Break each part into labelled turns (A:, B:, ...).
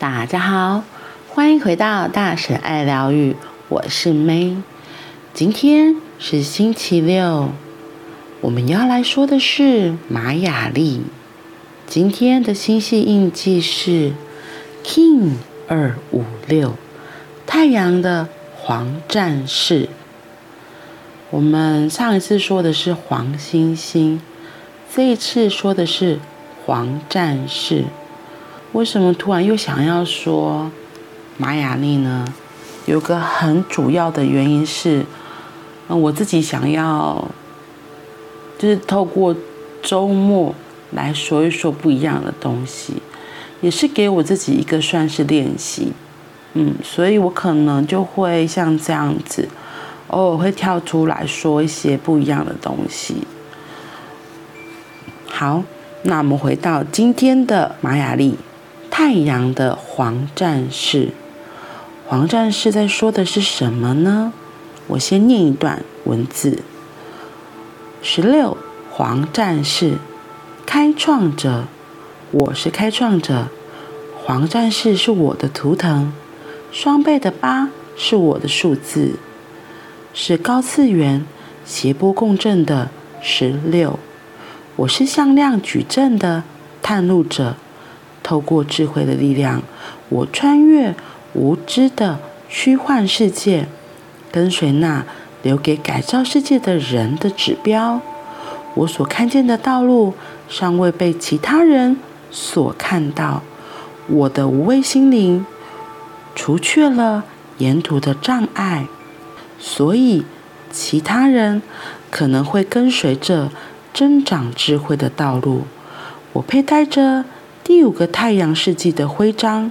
A: 大家好，欢迎回到大神爱疗愈，我是 May。今天是星期六，我们要来说的是玛雅历。今天的星系印记是 King 二五六，太阳的黄战士。我们上一次说的是黄星星，这一次说的是黄战士。为什么突然又想要说玛雅历呢？有个很主要的原因是，嗯，我自己想要就是透过周末来说一说不一样的东西，也是给我自己一个算是练习，嗯，所以我可能就会像这样子，偶尔会跳出来说一些不一样的东西。好，那我们回到今天的玛雅历。太阳的黄战士，黄战士在说的是什么呢？我先念一段文字：十六黄战士，开创者，我是开创者，黄战士是我的图腾，双倍的八是我的数字，是高次元谐波共振的十六，我是向量矩阵的探路者。透过智慧的力量，我穿越无知的虚幻世界，跟随那留给改造世界的人的指标。我所看见的道路尚未被其他人所看到。我的无畏心灵除却了沿途的障碍，所以其他人可能会跟随着增长智慧的道路。我佩戴着。第五个太阳世纪的徽章，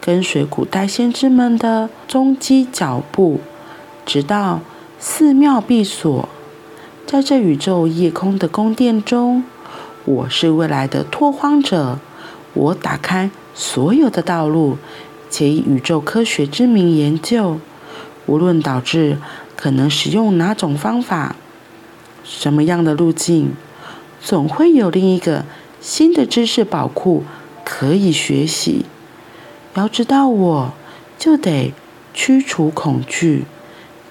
A: 跟随古代先知们的踪迹脚步，直到寺庙闭锁。在这宇宙夜空的宫殿中，我是未来的拓荒者。我打开所有的道路，且以宇宙科学之名研究。无论导致可能使用哪种方法，什么样的路径，总会有另一个。新的知识宝库可以学习。要知道我，就得驱除恐惧，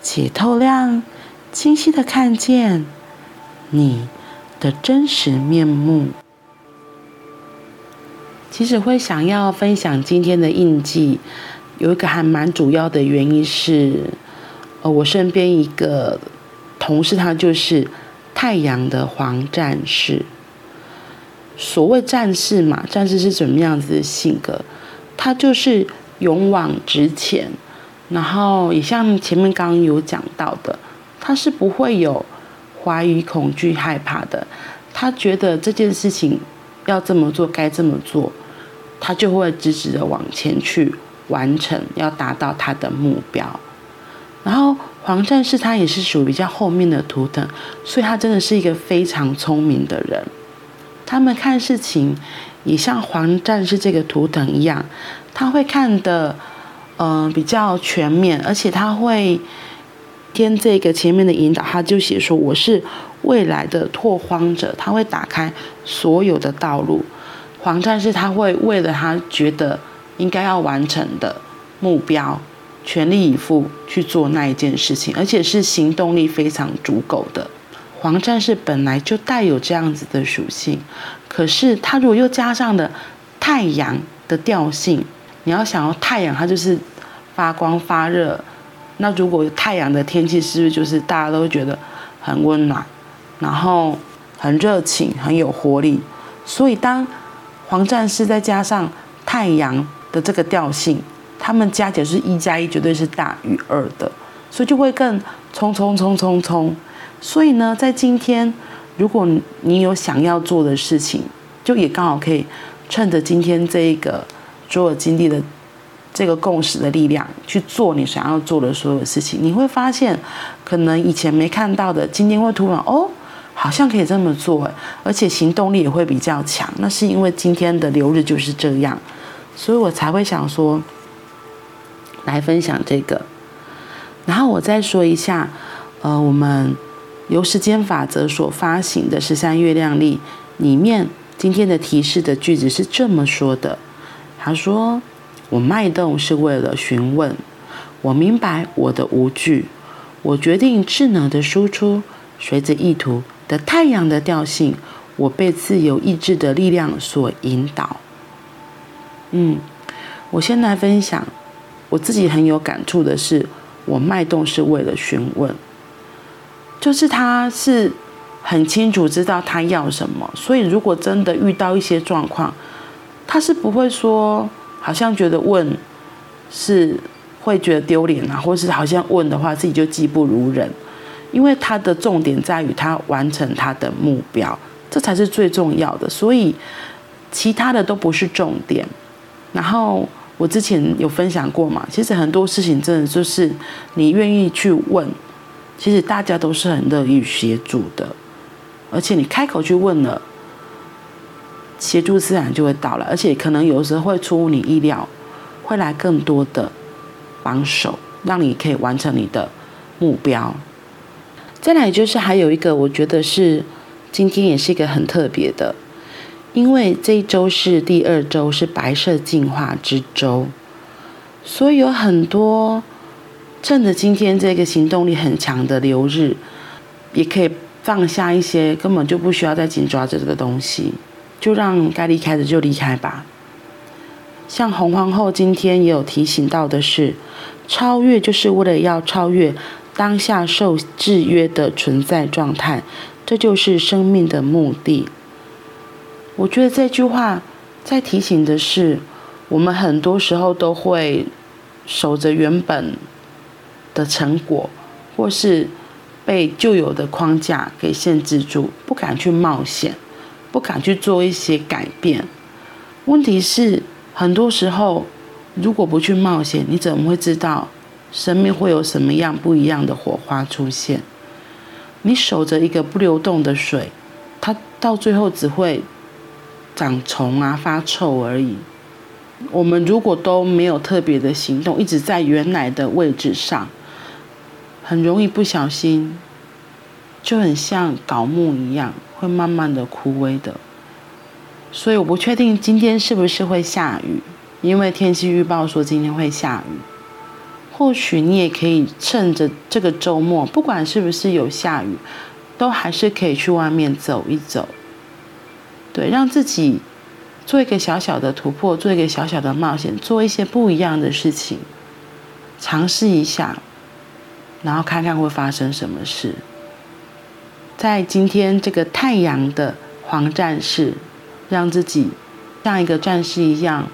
A: 且透亮、清晰的看见你的真实面目。其实会想要分享今天的印记，有一个还蛮主要的原因是，呃，我身边一个同事，他就是太阳的黄战士。所谓战士嘛，战士是怎么样子的性格？他就是勇往直前，然后也像前面刚刚有讲到的，他是不会有怀疑、恐惧、害怕的。他觉得这件事情要这么做，该这么做，他就会直直的往前去完成，要达到他的目标。然后黄战士他也是属于比较后面的图腾，所以他真的是一个非常聪明的人。他们看事情也像黄战士这个图腾一样，他会看的嗯、呃、比较全面，而且他会跟这个前面的引导，他就写说我是未来的拓荒者，他会打开所有的道路。黄战士他会为了他觉得应该要完成的目标，全力以赴去做那一件事情，而且是行动力非常足够的。黄战士本来就带有这样子的属性，可是他如果又加上了太阳的调性，你要想要太阳，它就是发光发热。那如果太阳的天气，是不是就是大家都觉得很温暖，然后很热情，很有活力？所以当黄战士再加上太阳的这个调性，他们加起来是一加一，绝对是大于二的，所以就会更冲冲冲冲冲。所以呢，在今天，如果你有想要做的事情，就也刚好可以趁着今天这一个所有经历的这个共识的力量去做你想要做的所有事情。你会发现，可能以前没看到的，今天会突然哦，好像可以这么做，而且行动力也会比较强。那是因为今天的流日就是这样，所以我才会想说来分享这个。然后我再说一下，呃，我们。由时间法则所发行的十三月亮历里面，今天的提示的句子是这么说的：他说，我脉动是为了询问。我明白我的无惧。我决定智能的输出，随着意图的太阳的调性，我被自由意志的力量所引导。嗯，我先来分享，我自己很有感触的是，我脉动是为了询问，就是他是很清楚知道他要什么，所以如果真的遇到一些状况，他是不会说，好像觉得问是。会觉得丢脸啊，或是好像问的话，自己就技不如人，因为他的重点在于他完成他的目标，这才是最重要的，所以其他的都不是重点。然后我之前有分享过嘛，其实很多事情真的就是你愿意去问，其实大家都是很乐意协助的，而且你开口去问了，协助自然就会到来，而且可能有时候会出乎你意料，会来更多的。帮手，让你可以完成你的目标。再来就是还有一个，我觉得是今天也是一个很特别的，因为这一周是第二周，是白色净化之周，所以有很多趁着今天这个行动力很强的流日，也可以放下一些根本就不需要再紧抓着这个东西，就让该离开的就离开吧。像红皇后今天也有提醒到的是，超越就是为了要超越当下受制约的存在状态，这就是生命的目的。我觉得这句话在提醒的是，我们很多时候都会守着原本的成果，或是被旧有的框架给限制住，不敢去冒险，不敢去做一些改变。问题是。很多时候，如果不去冒险，你怎么会知道生命会有什么样不一样的火花出现？你守着一个不流动的水，它到最后只会长虫啊、发臭而已。我们如果都没有特别的行动，一直在原来的位置上，很容易不小心，就很像搞木一样，会慢慢的枯萎的。所以我不确定今天是不是会下雨，因为天气预报说今天会下雨。或许你也可以趁着这个周末，不管是不是有下雨，都还是可以去外面走一走。对，让自己做一个小小的突破，做一个小小的冒险，做一些不一样的事情，尝试一下，然后看看会发生什么事。在今天这个太阳的黄战士。让自己像一个战士一样，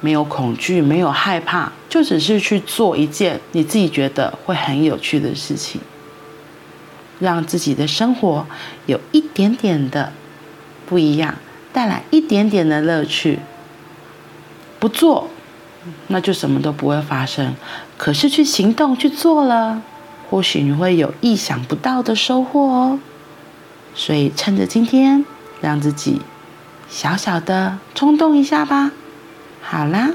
A: 没有恐惧，没有害怕，就只是去做一件你自己觉得会很有趣的事情，让自己的生活有一点点的不一样，带来一点点的乐趣。不做，那就什么都不会发生。可是去行动去做了，或许你会有意想不到的收获哦。所以趁着今天，让自己。小小的冲动一下吧。好啦，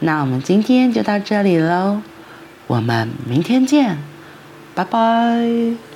A: 那我们今天就到这里喽，我们明天见，拜拜。